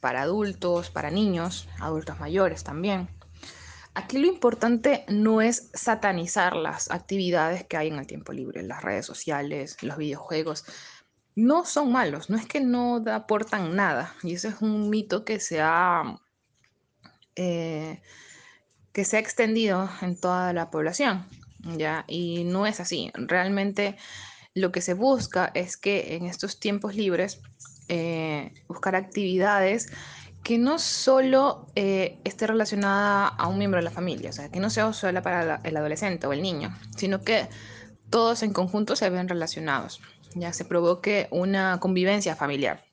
para adultos, para niños, adultos mayores también. Aquí lo importante no es satanizar las actividades que hay en el tiempo libre, las redes sociales, los videojuegos. No son malos, no es que no aportan nada. Y ese es un mito que se ha, eh, que se ha extendido en toda la población. ¿ya? Y no es así. Realmente lo que se busca es que en estos tiempos libres eh, buscar actividades que no solo eh, esté relacionada a un miembro de la familia, o sea, que no sea solo para el adolescente o el niño, sino que todos en conjunto se ven relacionados, ya se provoque una convivencia familiar.